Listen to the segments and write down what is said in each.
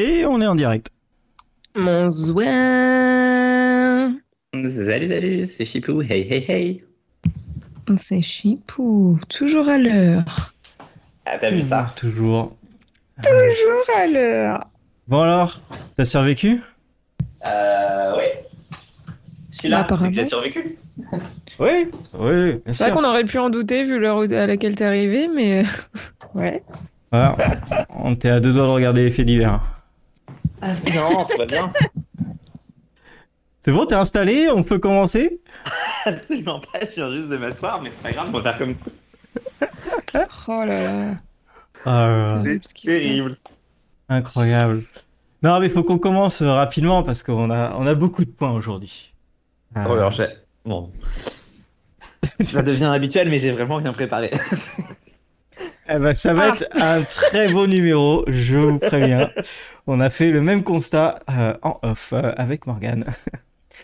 Et on est en direct. Mon zouin. Salut, salut, c'est Chipou. Hey, hey, hey. C'est Chipou, toujours à l'heure. Ah, t'as vu ça? Toujours. Toujours à l'heure. Bon alors, t'as survécu? Euh, oui. Je suis là, Bah, c'est que j'ai survécu. Oui, oui, bien C'est vrai sûr. qu'on aurait pu en douter vu l'heure à laquelle t'es arrivé, mais ouais. Voilà. On était à deux doigts de regarder les faits divers. Ah, non, tout va bien. C'est bon, t'es installé On peut commencer Absolument pas, je viens juste de m'asseoir, mais c'est pas grave, on va faire comme ça. Oh là là. Ah, C'est ce terrible. Incroyable. Non, mais il faut qu'on commence euh, rapidement parce qu'on a, on a beaucoup de points aujourd'hui. Euh, Oh, alors j'ai. Bon. Ça devient habituel, mais j'ai vraiment rien préparé. Eh ben, ça va Ah. être un très beau numéro, je vous préviens. On a fait le même constat euh, en off euh, avec Morgane.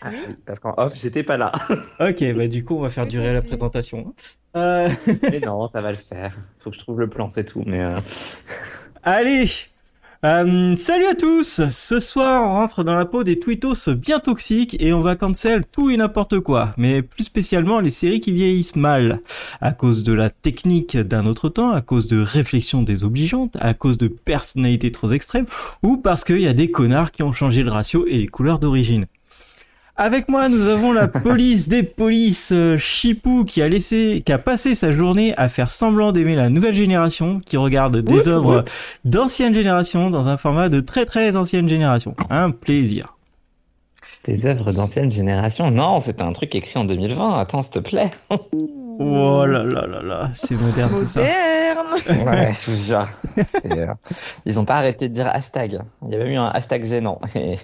Ah oui, Parce qu'en off, j'étais pas là. Ok, bah du coup, on va faire durer la présentation. Euh, Mais non, ça va le faire. Faut que je trouve le plan, c'est tout. Mais euh, Allez Euh, Salut à tous Ce soir, on rentre dans la peau des tweetos bien toxiques et on va cancel tout et n'importe quoi, mais plus spécialement les séries qui vieillissent mal, à cause de la technique d'un autre temps, à cause de réflexions désobligeantes, à cause de personnalités trop extrêmes, ou parce qu'il y a des connards qui ont changé le ratio et les couleurs d'origine. Avec moi, nous avons la police des polices, euh, Chipou, qui a laissé, qui a passé sa journée à faire semblant d'aimer la nouvelle génération, qui regarde des œuvres d'ancienne génération dans un format de très très ancienne génération. Un plaisir. des œuvres d'ancienne génération? Non, c'était un truc écrit en 2020. Attends, s'il te plaît. Oh là là là là, c'est moderne tout ça. Moderne. Ouais, je vous jure. C'était, euh, Ils ont pas arrêté de dire hashtag. Il y avait eu un hashtag gênant. Et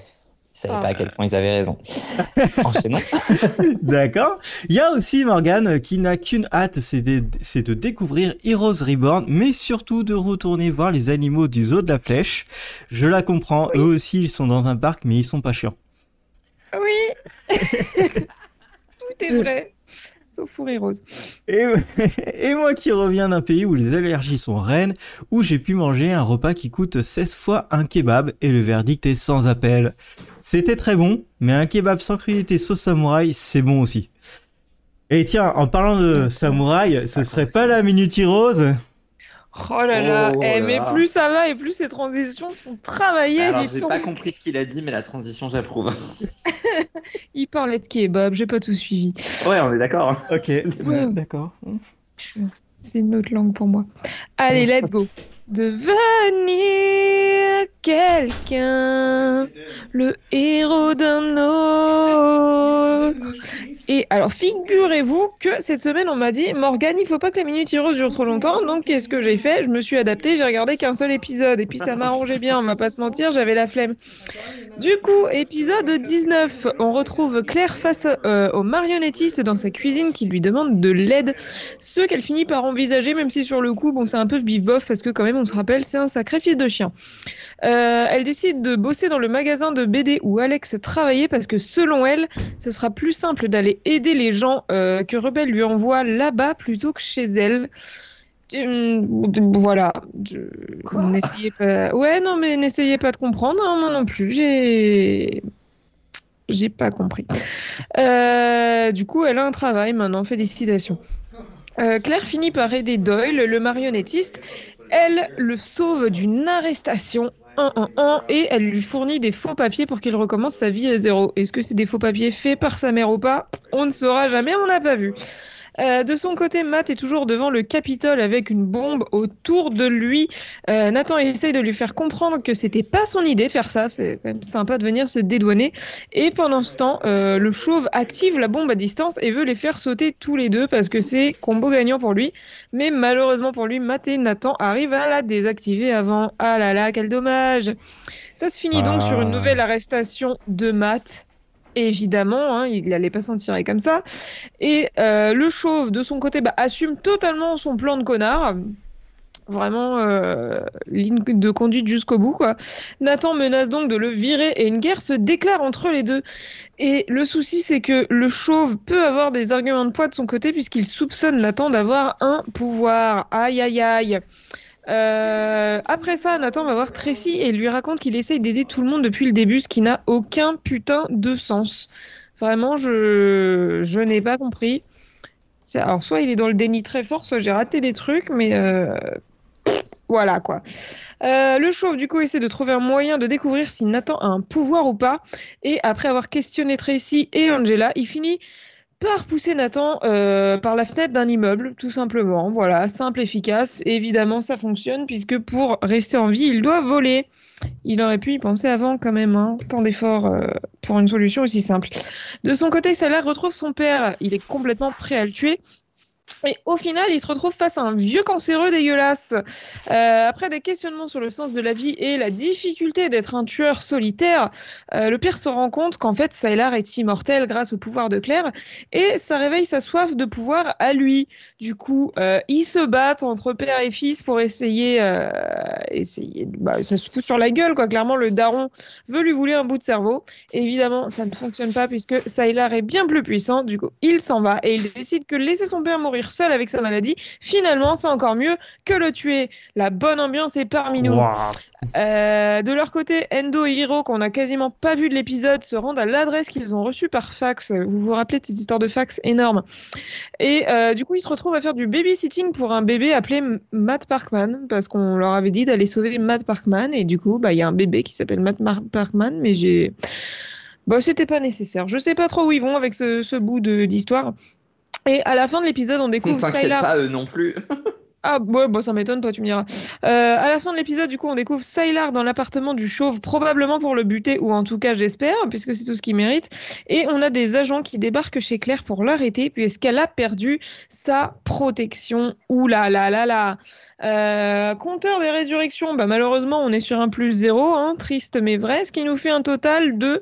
savaient Ah. pas à quel point ils avaient raison. Enchaînons. D'accord. Il y a aussi Morgane qui n'a qu'une hâte, c'est de, c'est de découvrir Heroes Reborn, mais surtout de retourner voir les animaux du zoo de la flèche. Je la comprends, eux aussi ils sont dans un parc, mais ils sont pas chiants. Oui. Tout est vrai. Sauf pour Heroes. Et, et moi qui reviens d'un pays où les allergies sont reines, où j'ai pu manger un repas qui coûte 16 fois un kebab et le verdict est sans appel. C'était très bon, mais un kebab sans crudité sauce samouraï, c'est bon aussi. Et tiens, en parlant de samouraï, ce serait pas la Minute Rose Oh là là. Oh Eh, là mais là. plus ça va et plus ces transitions sont travaillées. Alors, j'ai pas compris ce qu'il a dit, mais la transition, j'approuve. Il parlait de kebab, j'ai pas tout suivi. Ouais, on est d'accord. hein. Ok, Ouais. d'accord. C'est une autre langue pour moi. Allez, let's go. Devenir quelqu'un, le héros d'un autre. Et alors, figurez-vous que cette semaine, on m'a dit Morgane, il faut pas que la minute heroes dure trop longtemps. Donc, qu'est-ce que j'ai fait? Je me suis adaptée, j'ai regardé qu'un seul épisode. Et puis, ça m'arrangeait bien, on va pas se mentir, j'avais la flemme. Du coup, épisode 19, on retrouve Claire face euh, au marionnettiste dans sa cuisine qui lui demande de l'aide ce qu'elle finit par envisager, même si sur le coup, bon, c'est un peu bif-bof parce que quand même, on se rappelle, c'est un sacrifice de chien. Euh, elle décide de bosser dans le magasin de BD où Alex travaillait parce que selon elle, ce sera plus simple d'aller aider les gens euh, que Rebelle lui envoie là-bas plutôt que chez elle. Hum, Voilà. Je... N'essayez pas. Ouais, non, mais n'essayez pas de comprendre, hein, moi non plus. J'ai. J'ai pas compris. Euh, du coup, elle a un travail maintenant. Félicitations. Euh, Claire finit par aider Doyle, le marionnettiste. Elle le sauve d'une arrestation. Et elle lui fournit des faux papiers pour qu'il recommence sa vie à zéro. Est-ce que c'est des faux papiers faits par sa mère ou pas? On ne saura jamais, on n'a pas vu. Euh, de son côté, Matt est toujours devant le Capitole avec une bombe autour de lui. Euh, Nathan essaye de lui faire comprendre que c'était pas son idée de faire ça. C'est quand même sympa de venir se dédouaner. Et pendant ce temps, euh, le chauve active la bombe à distance et veut les faire sauter tous les deux parce que c'est combo gagnant pour lui. Mais malheureusement pour lui, Matt et Nathan arrivent à la désactiver avant. Ah là là, quel dommage. Ça se finit donc Ah. sur une nouvelle arrestation de Matt. Évidemment, hein, il n'allait pas s'en tirer comme ça. Et euh, le chauve, de son côté, bah, assume totalement son plan de connard. Vraiment, euh, ligne de conduite jusqu'au bout. Nathan menace donc de le virer et une guerre se déclare entre les deux. Et le souci, c'est que le chauve peut avoir des arguments de poids de son côté puisqu'il soupçonne Nathan d'avoir un pouvoir. Aïe, aïe, aïe. Euh, après ça, Nathan va voir Tracy et lui raconte qu'il essaye d'aider tout le monde depuis le début, ce qui n'a aucun putain de sens. Vraiment, je, je n'ai pas compris. Alors, soit il est dans le déni très fort, soit j'ai raté des trucs, mais euh, voilà quoi. Euh, le chauve, du coup, essaie de trouver un moyen de découvrir si Nathan a un pouvoir ou pas. Et après avoir questionné Tracy et Angela, il finit par pousser Nathan euh, par la fenêtre d'un immeuble, tout simplement. Voilà, simple, efficace. Évidemment, ça fonctionne puisque pour rester en vie, il doit voler. Il aurait pu y penser avant quand même, hein. tant d'efforts euh, pour une solution aussi simple. De son côté, Salah retrouve son père. Il est complètement prêt à le tuer. Et au final, il se retrouve face à un vieux cancéreux dégueulasse. Euh, après des questionnements sur le sens de la vie et la difficulté d'être un tueur solitaire, euh, le pire se rend compte qu'en fait, Sylar est immortel grâce au pouvoir de Claire et ça réveille sa soif de pouvoir à lui. Du coup, euh, ils se battent entre père et fils pour essayer, euh, essayer. Bah, ça se fout sur la gueule, quoi. Clairement, le daron veut lui voler un bout de cerveau. Évidemment, ça ne fonctionne pas puisque Sylar est bien plus puissant. Du coup, il s'en va et il décide que laisser son père mourir seul avec sa maladie, finalement, c'est encore mieux que le tuer. La bonne ambiance est parmi nous. Euh, de leur côté, Endo et Hiro, qu'on n'a quasiment pas vu de l'épisode, se rendent à l'adresse qu'ils ont reçue par fax. Vous vous rappelez de cette histoire de fax énorme Et euh, du coup, ils se retrouvent à faire du babysitting pour un bébé appelé Matt Parkman, parce qu'on leur avait dit d'aller sauver Matt Parkman. Et du coup, bah, il y a un bébé qui s'appelle Matt Mar- Parkman, mais j'ai. Bah, c'était pas nécessaire. Je sais pas trop où ils vont avec ce, ce bout d'histoire. Et à la fin de l'épisode, on découvre Sylar. pas, eux non plus. Ah ouais, bah ça m'étonne pas, tu me diras. Euh, à la fin de l'épisode, du coup, on découvre Sylar dans l'appartement du chauve, probablement pour le buter, ou en tout cas j'espère, puisque c'est tout ce qu'il mérite. Et on a des agents qui débarquent chez Claire pour l'arrêter, puisqu'elle a perdu sa protection. Ouh là là là là euh, Compteur des résurrections, bah malheureusement on est sur un plus zéro, hein, triste mais vrai, ce qui nous fait un total de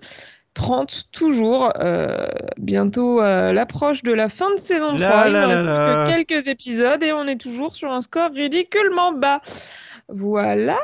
30 toujours. Euh, bientôt euh, l'approche de la fin de saison 3. Là, Il là, ne là, reste que quelques épisodes et on est toujours sur un score ridiculement bas. Voilà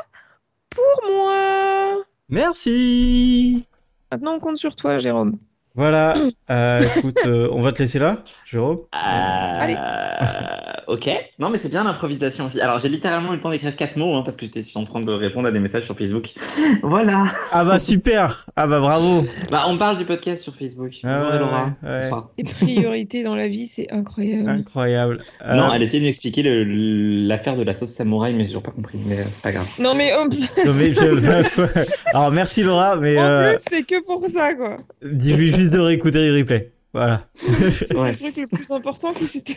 pour moi. Merci. Maintenant on compte sur toi Jérôme. Voilà. Euh, écoute, on va te laisser là, Jérôme. Allez. Ok. Non, mais c'est bien l'improvisation aussi. Alors, j'ai littéralement eu le temps d'écrire quatre mots hein, parce que j'étais en train de répondre à des messages sur Facebook. Voilà. Ah bah super. Ah bah bravo. Bah, on parle du podcast sur Facebook. Ah Bonjour ouais, Laura. ouais. Les priorités dans la vie, c'est incroyable. Incroyable. Euh, Non, elle essayait de m'expliquer l'affaire de la sauce samouraï, mais j'ai toujours pas compris. Mais euh, c'est pas grave. Non mais en plus, non, mais je- Alors merci Laura, mais en euh, plus, c'est que pour ça quoi. dis-lui juste de réécouter le replay. Voilà. C'est Ouais. le truc le plus important qui s'était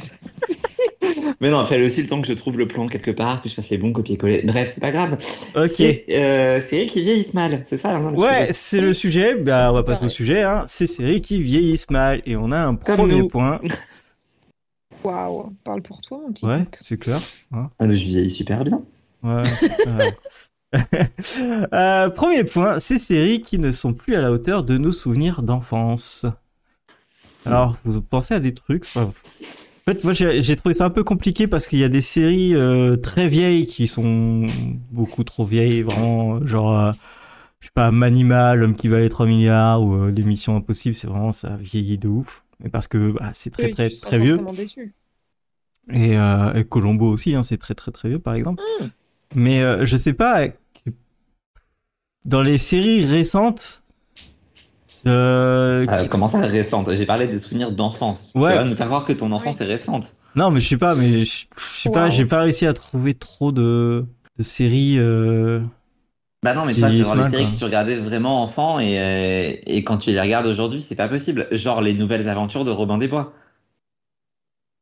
Mais non, fallait aussi le temps que je trouve le plan quelque part, que je fasse les bons copier-coller. Bref, c'est pas grave. Ok. C'est euh, séries qui vieillissent mal, c'est ça hein, le Ouais, sujet. c'est le sujet. Bah, on va passer au sujet. Hein. Ces séries qui vieillissent mal. Et on a un Comme premier nous. point. Waouh, parle pour toi mon petit. Ouais, c'est clair. Ah, mais je vieillis super bien. Ouais, c'est ça. Euh, premier point, ces séries qui ne sont plus à la hauteur de nos souvenirs d'enfance. Alors, vous pensez à des trucs enfin, En fait, moi, j'ai trouvé ça un peu compliqué parce qu'il y a des séries euh, très vieilles qui sont beaucoup trop vieilles, vraiment, genre, euh, je sais pas, Manimal, L'homme qui valait 3 milliards ou euh, L'émission Impossible, c'est vraiment, ça vieillit de ouf. Mais parce que bah, c'est très, Oui, très, très vieux. déçu. Et, euh, et Colombo aussi, hein, c'est très très très vieux par exemple. Mm. Mais euh, je sais pas, dans les séries récentes, euh, Euh, comment ça récente? J'ai parlé des souvenirs d'enfance. Ouais. Tu vas me faire croire que ton enfance est récente. non mais je sais pas, mais je je sais pas, Wow. j'ai pas réussi à trouver trop de, de séries. Euh... Bah non, mais ça, c'est genre les séries quoi. que tu regardais vraiment enfant et, euh, et quand tu les regardes aujourd'hui, c'est pas possible. Genre les nouvelles aventures de Robin des Bois.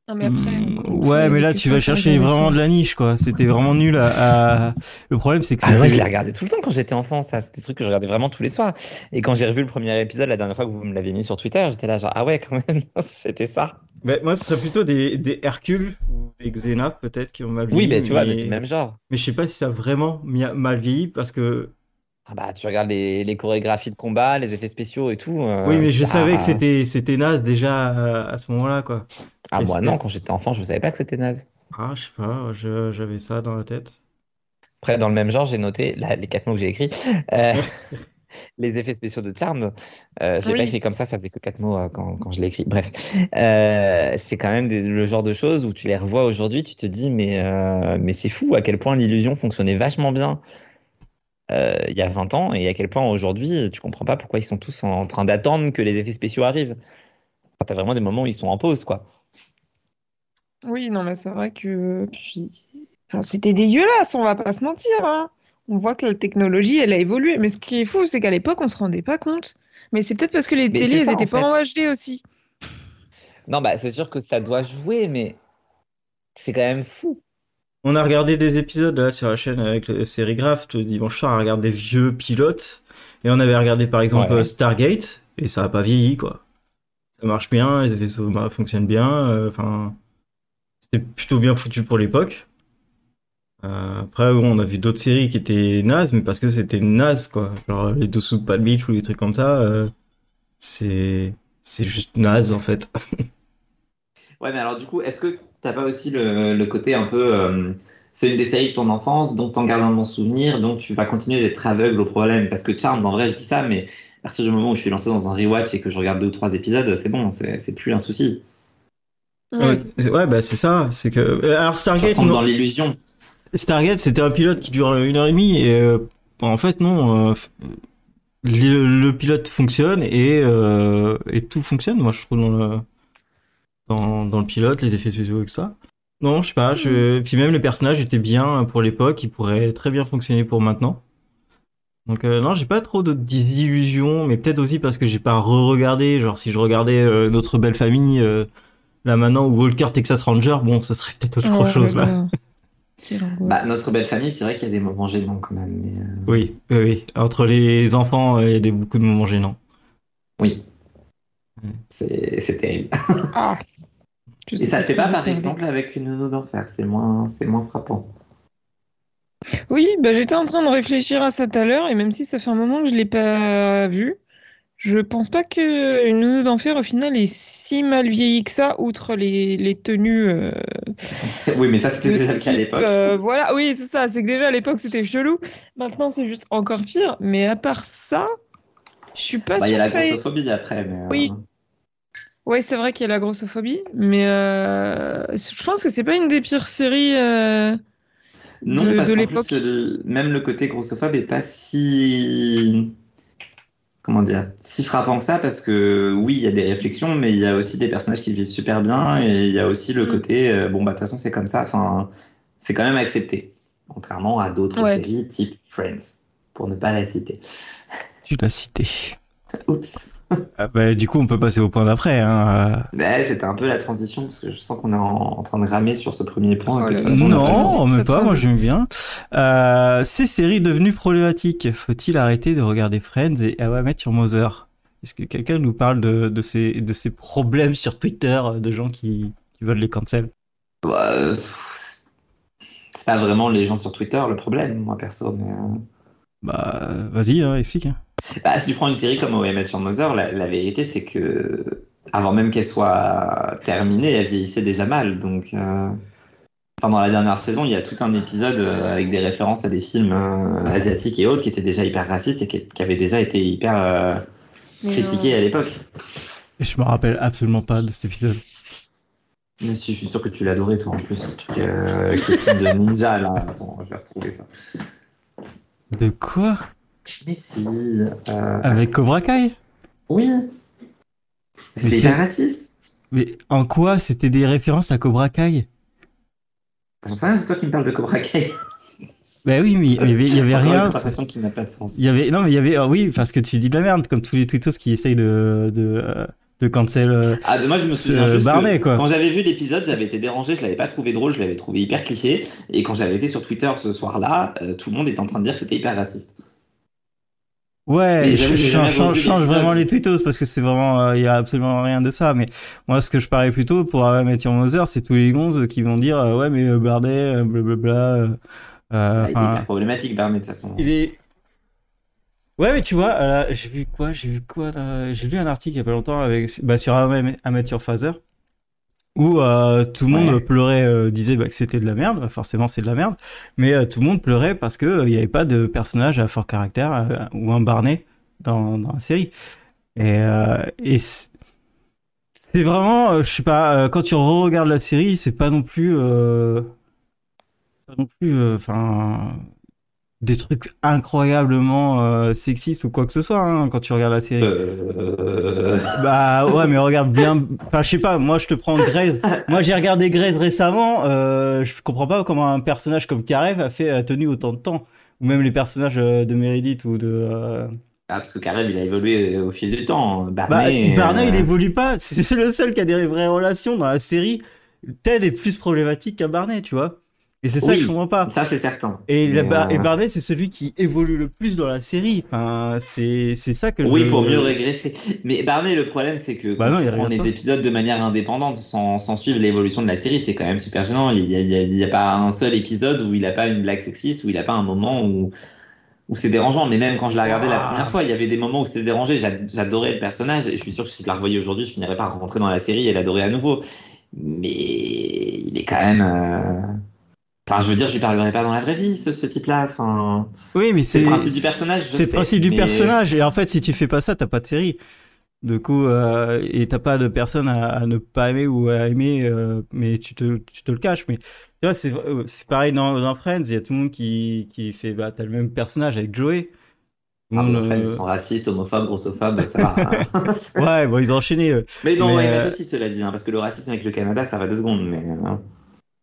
Non mais après. mm, ouais, mais là tu vas chercher vraiment de la niche quoi. C'était vraiment nul à, à- Le problème c'est que Ah ouais, je les regardais tout le temps quand j'étais enfant, ça. C'était des trucs que je regardais vraiment tous les soirs. Et quand j'ai revu le premier épisode la dernière fois que vous me l'avez mis sur Twitter, j'étais là genre, ah ouais, quand même, c'était ça. Bah, moi ce serait plutôt des, des Hercule ou des Xena peut-être qui ont mal Oui, vieilli, mais tu vois, mais mais- c'est le même genre. Mais je sais pas si ça a vraiment mal vieilli parce que Ah bah, tu regardes les, les chorégraphies de combat, les effets spéciaux et tout. euh, oui, mais je c'est savais que c'était c'était naze déjà euh, à ce moment-là quoi. Ah, et moi non, quand j'étais enfant, je savais pas que c'était naze. Ah, je sais pas, j'avais ça dans la tête. Après, dans le même genre, j'ai noté là, les quatre mots que j'ai écrits. Euh, les effets spéciaux de Charmed. Euh, je l'ai Oui. pas écrit comme ça, ça faisait que quatre mots euh, quand, quand je l'ai écrit. Bref, Euh, c'est quand même des- le genre de choses où tu les revois aujourd'hui, tu te dis mais euh, mais c'est fou à quel point l'illusion fonctionnait vachement bien euh, il y a 20 ans et à quel point aujourd'hui tu comprends pas pourquoi ils sont tous en train d'attendre que les effets spéciaux arrivent. Enfin, T'as vraiment des moments où ils sont en pause quoi. Oui, non, mais c'est vrai que puis... enfin, c'était dégueulasse, on va pas se mentir. hein. On voit que la technologie, elle a évolué. Mais ce qui est fou, c'est qu'à l'époque, on se rendait pas compte. Mais c'est peut-être parce que les télés, elles étaient en pas en. HD aussi. Non bah c'est sûr que ça doit jouer mais c'est quand même fou. On a regardé des épisodes là sur la chaîne avec le Sérigraphe le dimanche soir, on a regardé des vieux pilotes et on avait regardé par exemple Ouais. Stargate et ça a pas vieilli quoi. Ça marche bien, les vaisseaux bah, fonctionnent bien, euh, enfin c'était plutôt bien foutu pour l'époque. Euh, après bon, on a vu d'autres séries qui étaient nazes mais parce que c'était naze quoi, genre les Dessous de Palm Beach ou les trucs comme ça, euh, c'est c'est juste naze en fait. Ouais, mais alors du coup, est-ce que t'as pas aussi le, le côté un peu. euh, c'est une des séries de ton enfance, dont t'en gardes un bon souvenir, donc tu vas continuer d'être aveugle au problème? Parce que Charmed, en vrai, je dis ça, mais à partir du moment où je suis lancé dans un rewatch et que je regarde deux ou trois épisodes, c'est bon, c'est c'est plus un souci. Ouais, bah c'est ça, c'est que euh, alors Stargate non. dans l'illusion. Stargate, c'était un pilote qui dure une heure et demie et euh, en fait non, euh, le, le pilote fonctionne et euh, et tout fonctionne. Moi, je trouve dans le dans, dans le pilote, les effets spéciaux et tout ça. Non, je sais pas. Je... Puis même les personnages étaient bien pour l'époque, ils pourraient très bien fonctionner pour maintenant. Donc euh, non, j'ai pas trop de désillusions, mais peut-être aussi parce que j'ai pas re-regardé. Genre si je regardais euh, Notre Belle Famille euh, là maintenant ou Walker Texas Ranger, bon, ça serait peut-être autre chose là. Bah, notre belle famille, c'est vrai qu'il y a des moments gênants quand même. Mais, euh, Oui, oui, oui. Entre les enfants, euh, il y a des, beaucoup de moments gênants. oui. C'est terrible. Ah. Et ça le fait pas, par exemple, avec une nounou d'enfer. C'est moins, moins frappant. Oui, bah, j'étais en train de réfléchir à ça tout à l'heure, et même si ça fait un moment que je l'ai pas vu, je pense pas que une nounou d'enfer, au final, est si mal vieilli que ça, outre les, les tenues euh, oui, mais ça, c'était déjà le cas à l'époque. euh, voilà, oui, c'est ça, c'est que déjà à l'époque c'était chelou, maintenant c'est juste encore pire, mais à part ça, je suis pas Bah, il y a sûre la grossophobie après, mais. euh, Oui. Ouais, c'est vrai qu'il y a la grossophobie, mais euh, je pense que c'est pas une des pires séries euh, Non, de, parce de plus, le- même le côté grossophobe est pas si. Comment dire Si frappant que ça, parce que oui, il y a des réflexions, mais il y a aussi des personnages qui vivent super bien, et il y a aussi le Mm. côté, euh, bon, bah, de toute façon, c'est comme ça, enfin, c'est quand même accepté. Contrairement à d'autres Ouais. séries type Friends, pour ne pas la citer. Tu l'as cité. Oups. Ah bah, du coup, on peut passer au point d'après. Hein. Ouais, c'était un peu la transition, parce que je sens qu'on est en, en train de ramer sur ce premier point. Oh façon. Non, cette pas, moi j'aime bien. Euh, ces séries devenues problématiques. Faut-il arrêter de regarder Friends et How I Met Your Mother? Est-ce que quelqu'un nous parle de, de, ces, de ces problèmes sur Twitter de gens qui, qui veulent les cancel? Bah, c'est c'est pas vraiment les gens sur Twitter le problème, moi perso, mais. euh, Bah, vas-y, hein, explique. hein. Bah, si tu prends une série comme Met Your Mother, la, la vérité c'est que avant même qu'elle soit terminée, elle vieillissait déjà mal. Donc, euh, enfin, dans la dernière saison, il y a tout un épisode euh, avec des références à des films euh, asiatiques et autres qui étaient déjà hyper racistes et qui, qui avaient déjà été hyper euh, critiqués à l'époque. Et je me rappelle absolument pas de cet épisode. Mais si, je suis sûr que tu l'adorais toi en plus, ce truc euh, avec le film de ninja là. Attends, je vais retrouver ça. De quoi Mais si. euh, Avec Cobra Kai Oui. C'était c'est- hyper raciste. Mais en quoi c'était des références à Cobra Kai J'en sais rien, c'est toi qui me parles de Cobra Kai. Bah oui, mais il y avait, il y avait Encore une rien. conversation qui n'a pas de sens. Il y avait non mais il y avait ah oui parce que tu dis de la merde comme tous les tweetos qui essayent de de euh, de cancel. euh, Ah, moi je me Ce souviens juste Barney, que quoi. quand j'avais vu l'épisode, j'avais été dérangé, je l'avais pas trouvé drôle, je l'avais trouvé hyper cliché. Et quand j'avais été sur Twitter ce soir-là, euh, tout le monde était en train de dire que c'était hyper raciste. Ouais, Mais je, change, vraiment les tweetos parce que c'est vraiment, euh, il y a absolument rien de ça. Mais moi, ce que je parlais plutôt pour Met Your Mother, c'est tous les gonzes qui vont dire euh, ouais mais euh, Barney, euh, blablabla. euh, euh, Ah, il est hyper problématique, Barney, de toute façon. il est. Ouais, mais tu vois, euh, j'ai vu quoi J'ai vu quoi J'ai lu un article il y a pas longtemps avec, bah, sur Your Father où euh, tout le monde Ouais. pleurait, euh, disait bah, que c'était de la merde. Bah, Forcément, c'est de la merde. Mais tout le monde pleurait parce que il n'y avait pas de personnage à fort caractère ou un Barney dans, dans la série. Et, et c'est vraiment, je sais pas, quand tu re-regardes la série, c'est pas non plus, pas non plus, enfin, des trucs incroyablement euh, sexistes ou quoi que ce soit hein, quand tu regardes la série. Euh... Bah ouais, mais regarde bien. Enfin, je sais pas. Moi, je te prends Grey's. Moi, j'ai regardé Grey's récemment. Euh, je comprends pas comment un personnage comme Karev a fait a tenu autant de temps. Ou même les personnages de Meredith ou de. Ah, parce que Karev, il a évolué au fil du temps. Bah, Barney, Barney, il évolue pas. C'est le seul qui a des vraies relations dans la série. Ted est plus problématique qu'un Barney, tu vois. Et c'est ça Oui. que je comprends pas. Ça, c'est certain. Et, la- euh, et Barney, c'est celui qui évolue le plus dans la série. Enfin, c'est ça que Oui, je- pour mieux régresser. Mais Barney, le problème, c'est que Bah quand non, prends régresse les épisodes de manière indépendante, sans, sans suivre l'évolution de la série, c'est quand même super gênant. Il n'y a, pas un seul épisode où il n'a pas une blague sexiste, où il n'a pas un moment où, où c'est dérangeant. Mais même quand je l'ai regardé la Ah. première fois, il y avait des moments où c'était dérangé. J'a- J'adorais le personnage et je suis sûr que si je la revoyais aujourd'hui, je finirais par rentrer dans la série et l'adorer à nouveau. Mais il est quand même. euh, Enfin, je veux dire, je lui parlerai pas dans la vraie vie, ce, ce type-là. Enfin, Oui, mais c'est le principe du personnage. C'est le principe du personnage. Et en fait, si tu fais pas ça, t'as pas de série. Du coup, euh, et t'as pas de personne à, à ne pas aimer ou à aimer, euh, mais tu te, tu te le caches. Mais tu vois, c'est euh, pareil dans, dans Friends. Il y a tout le monde qui, qui fait, bah, t'as le même personnage avec Joey. Ah, bon, en fait, euh, ils sont racistes, homophobes, grossophobes, ça va. Ouais, bon, ils ont enchaîné. mais non, Mais, ils mettent aussi, cela dit, hein, parce que le racisme avec le Canada, ça va deux secondes. Mais, euh,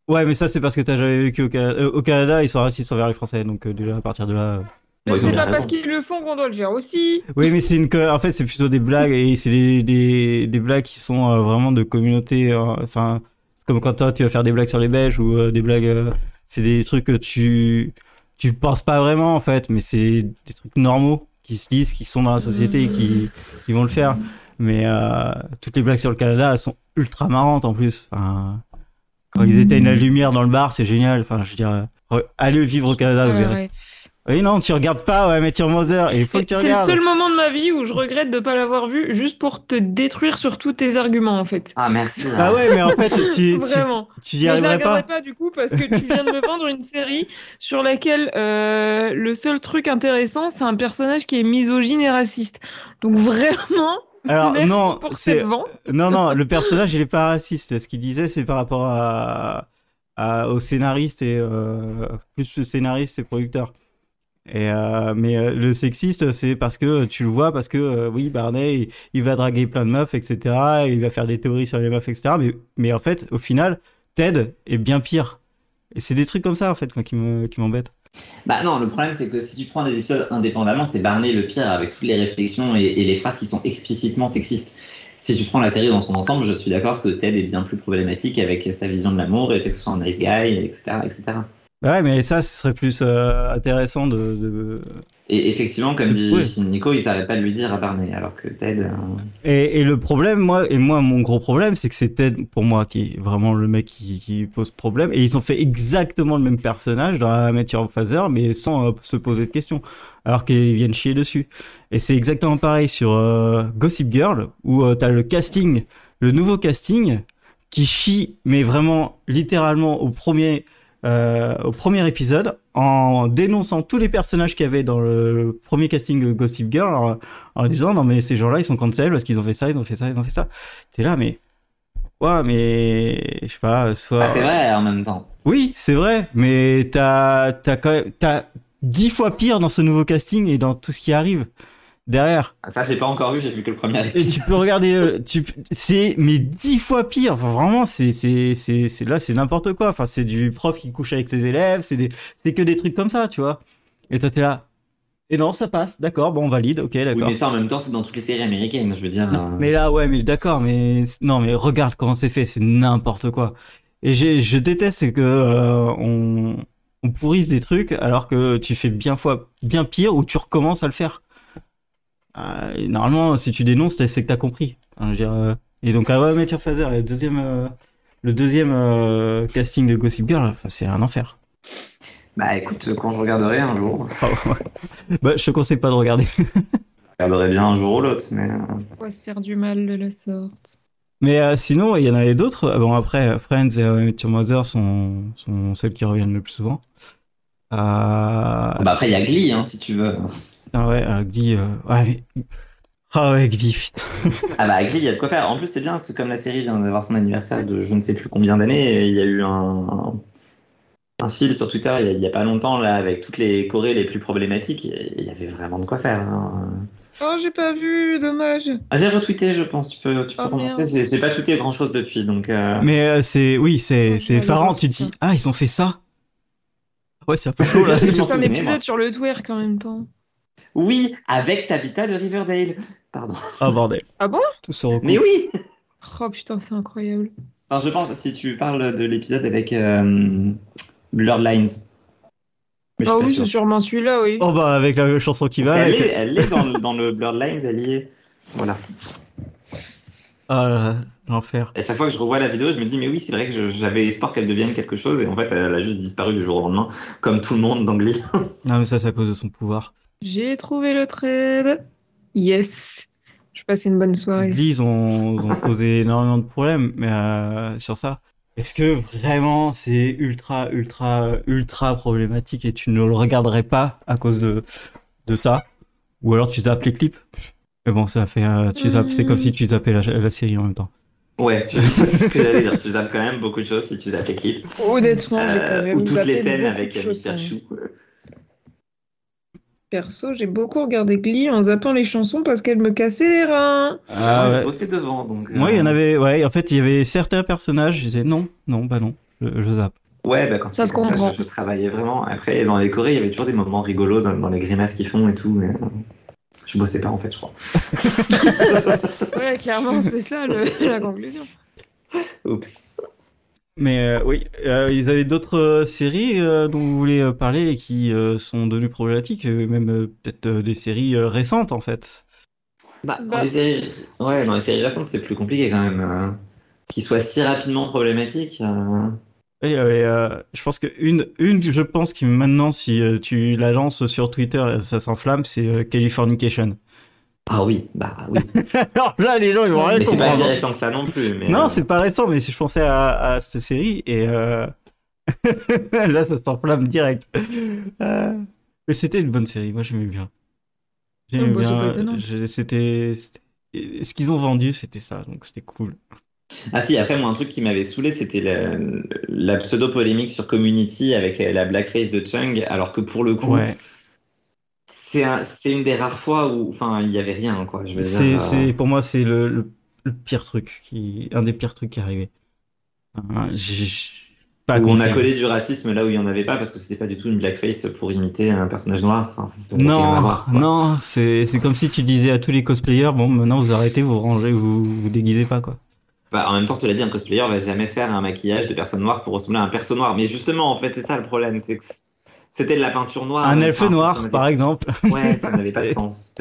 Ouais, mais ça, c'est parce que t'as jamais vécu au Canada. Euh, au Canada, ils sont racistes envers les Français. Donc, euh, déjà, à partir de là. euh. Mais c'est pas parce qu'ils le font qu'on doit le faire aussi. Oui, mais c'est une, en fait, c'est plutôt des blagues et c'est des, des, des blagues qui sont euh, vraiment de communauté. euh, Enfin, c'est comme quand toi, tu vas faire des blagues sur les Belges ou euh, des blagues. euh, c'est des trucs que tu, tu penses pas vraiment en fait, mais c'est des trucs normaux qui se disent, qui sont dans la société et qui, qui vont le faire. Mais euh, toutes les blagues sur le Canada, elles sont ultra marrantes en plus. Enfin, quand ils éteignent la lumière dans le bar, c'est génial. Enfin, je veux dire, euh, allez vivre au Canada, vous Ouais, verrez. ouais. Oui, non, tu regardes pas, ouais, Mathieu Mother, il faut que tu C'est le seul moment de ma vie où je regrette de pas l'avoir vu juste pour te détruire sur tous tes arguments en fait. Ah, merci. Ah ouais, mais en fait, tu, tu, Vraiment. tu y Mais je la arriverais regarderai pas. pas du coup parce que tu viens de me vendre une série sur laquelle euh, le seul truc intéressant c'est un personnage qui est misogyne et raciste. Donc vraiment, Alors, merci non, pour c'est- cette vente. Non, non, le personnage, il est pas raciste. Ce qu'il disait, c'est par rapport à, à, aux scénaristes et, euh, plus le scénariste et producteur. Et, euh, mais euh, le sexiste, c'est parce que tu le vois, parce que, euh, oui, Barney, il, il va draguer plein de meufs, etc. et il va faire des théories sur les meufs, etc. Mais, mais en fait, au final, Ted est bien pire. Et c'est des trucs comme ça, en fait, moi, qui me, qui m'embêtent. Bah non, le problème c'est que si tu prends des épisodes indépendamment, c'est Barney le pire avec toutes les réflexions et, les phrases qui sont explicitement sexistes. Si tu prends la série dans son ensemble, je suis d'accord que Ted est bien plus problématique avec sa vision de l'amour et fait que ce soit un nice guy, etc. etc. Ouais, mais ça, ce serait plus euh, intéressant de, Et effectivement, comme dit. Nico, ils n'arrêtent pas de lui dire à Barney, alors que Ted... euh, Et, et le problème, moi, et moi, mon gros problème, c'est que c'est Ted, pour moi, qui est vraiment le mec qui, qui pose problème. Et ils ont fait exactement le même personnage dans la Your Father, mais sans euh, se poser de questions. Alors qu'ils viennent chier dessus. Et c'est exactement pareil sur euh, Gossip Girl, où euh, t'as le casting, le nouveau casting, qui chie, mais vraiment, littéralement, au premier, euh, au premier épisode, en dénonçant tous les personnages qu'il y avait dans le premier casting de Gossip Girl, en, en disant non mais ces gens-là ils sont cancel parce qu'ils ont fait ça, ils ont fait ça, ils ont fait ça. T'es là mais ouais mais je sais pas soit. Ah, c'est vrai en même temps. Oui c'est vrai mais t'as t'as quand même t'as dix fois pire dans ce nouveau casting et dans tout ce qui arrive derrière. Ça, j'ai pas encore vu, j'ai vu que le premier Et tu peux regarder, euh, tu, c'est mais dix fois pire. Enfin, vraiment, c'est c'est c'est c'est là, c'est n'importe quoi. Enfin, c'est du prof qui couche avec ses élèves, c'est des, c'est que des trucs comme ça, tu vois. Et toi, t'es là. Et non, ça passe. D'accord, bon, on valide. Ok, Oui, d'accord. mais ça en même temps, c'est dans toutes les séries américaines, je veux dire. Non, euh, mais là, ouais, mais d'accord, mais non, mais regarde comment c'est fait, c'est n'importe quoi. Et je déteste que euh, on, on pourrisse des trucs alors que tu fais bien fois bien pire ou tu recommences à le faire. Euh, normalement, si tu dénonces, c'est que t'as compris. Enfin, je veux dire, euh, et donc, ah ouais, Mathieu Fazer, le deuxième, euh, le deuxième euh, casting de Gossip Girl, c'est un enfer. Bah écoute, quand je regarderai un jour, Ah ouais. bah, je te conseille pas de regarder. je regarderai bien un jour ou l'autre, mais... Pourquoi se faire du mal de la sorte Mais euh, sinon, il y en avait d'autres. Euh, Bon, après, Friends et euh, Met Your Mother sont, sont celles qui reviennent le plus souvent. Euh, Bah après, il y a Glee, hein, si tu veux. Ah ouais, euh, Glee, euh, ouais, mais... Ah ouais, Glee. Ah bah Glee, il y a de quoi faire. En plus, c'est bien, c'est comme la série vient d'avoir son anniversaire de je ne sais plus combien d'années, il y a eu un, un fil sur Twitter il y, a, pas longtemps là avec toutes les chorés les plus problématiques. Il y avait vraiment de quoi faire. hein. Oh, j'ai pas vu, dommage. Ah, J'ai retweeté, je pense. Tu peux, tu peux Oh, remonter. J'ai j'ai pas tweeté grand chose depuis, donc. euh, Mais euh, c'est, oui, c'est, Ouais, c'est effarant. Tu dis, ah, ils ont fait ça. Ouais, c'est un peu chaud là. Un épisode sur le twerk en même temps. Oui, avec Tabitha de Riverdale. Pardon. Ah bordel. Ah bon? Tout se recoupe. Mais oui Oh putain, c'est incroyable. Enfin, je pense, si tu parles de l'épisode avec euh, Blurred Lines. Mais je Ah suis pas oui, sûr. c'est sûrement celui-là, oui. Oh bah avec la chanson qui Parce va. qu'elle avec- est, elle est dans, le- dans le Blurred Lines, elle y est. Voilà. Ah là là, l'enfer. Et chaque fois que je revois la vidéo, je me dis, mais oui, c'est vrai que j'avais espoir qu'elle devienne quelque chose, et en fait, elle a juste disparu du jour au lendemain, comme tout le monde dans Glee. Non mais ça c'est à cause de son pouvoir. J'ai trouvé le trade. Yes. Je passais une bonne soirée. Ils ont, ont posé énormément de problèmes mais, euh, sur ça. Est-ce que vraiment c'est ultra, ultra, ultra problématique et tu ne le regarderais pas à cause de, de ça? Ou alors tu zappes les clips? Mais bon, ça fait, euh, tu zappes, c'est comme si tu zappais la, la série en même temps. Ouais, tu, c'est ce que j'allais dire. Tu zappes quand même beaucoup de choses si tu zappes les clips. Honnêtement, j'ai Euh, quand même ou toutes les scènes avec hein. Chou. Perso, j'ai beaucoup regardé Glee en zappant les chansons parce qu'elles me cassaient les reins. Ah ouais. bossé devant, donc. Moi, il y en euh, avait, ouais, en fait, il y avait certains personnages, je disais non, non, bah non, je, je zappe. Ouais, bah quand Ça c'est se comme comprend. je, je travaillais vraiment. Après, dans les chorés, il y avait toujours des moments rigolos dans, dans les grimaces qu'ils font et tout, mais euh, je bossais pas en fait, je crois. Ouais, clairement, c'est ça le- la conclusion. Oups. Mais euh, oui, euh, ils avaient d'autres euh, séries euh, dont vous voulez euh, parler et qui euh, sont devenues problématiques, même euh, peut-être euh, des séries euh, récentes en fait. Bah, dans Bah. les séries, ouais, dans les séries récentes, c'est plus compliqué quand même. euh, Qu'ils soient si rapidement problématiques. euh, Et, euh, euh, je pense que une, une, je pense qui maintenant, si euh, tu la lances sur Twitter, ça s'enflamme, c'est euh, Californication. Ah oui, bah oui. Alors là, les gens ils vont rien mais c'est pas si récent que ça non plus. Mais, Non, euh, c'est pas récent, mais si je pensais à, à cette série et euh... là, ça s'enflamme direct. Euh, Mais c'était une bonne série, moi j'aimais bien. J'aimais bien. je- C'était, c'était- ce qu'ils ont vendu, c'était ça, donc c'était cool. Ah si, après, moi, un truc qui m'avait saoulé, c'était la, la pseudo-polémique sur Community avec la blackface de Chung, alors que pour le coup, Ouais. C'est un- c'est une des rares fois où, enfin, il y avait rien, quoi. Je veux dire, euh, pour moi, c'est le, le, le pire truc, qui, un des pires trucs qui est arrivé. Hein, pas on a collé du racisme là où il y en avait pas parce que c'était pas du tout une blackface pour imiter un personnage noir. Enfin, Non, non, c'est, c'est comme si tu disais à tous les cosplayers, bon, maintenant vous arrêtez, vous rangez, vous, vous déguisez pas, quoi. Bah, en même temps, cela dit, un cosplayer va jamais se faire un maquillage de personne noire pour ressembler à un perso noir. Mais justement, en fait, c'est ça le problème, c'est que c'était de la peinture noire. un elfe enfin, noir, ça par exemple. Ouais, ça n'avait pas de sens.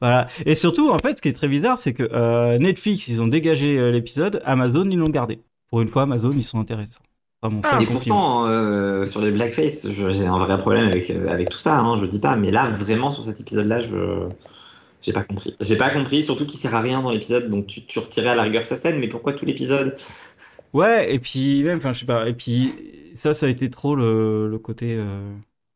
Voilà. Et surtout, en fait, ce qui est très bizarre, c'est que euh, Netflix, ils ont dégagé euh, l'épisode, Amazon, ils l'ont gardé. Pour une fois, Amazon, ils sont intéressants. Ah. Et pourtant, euh, sur les blackface, j'ai un vrai problème avec, euh, avec tout ça, hein, je dis pas. Mais là, vraiment, sur cet épisode-là, je. J'ai pas compris. J'ai pas compris, surtout qu'il sert à rien dans l'épisode, donc tu, tu retirais à la rigueur sa scène, mais pourquoi tout l'épisode? Ouais, et puis même, enfin, je sais pas. Et puis ça, ça a été trop le, le côté. euh,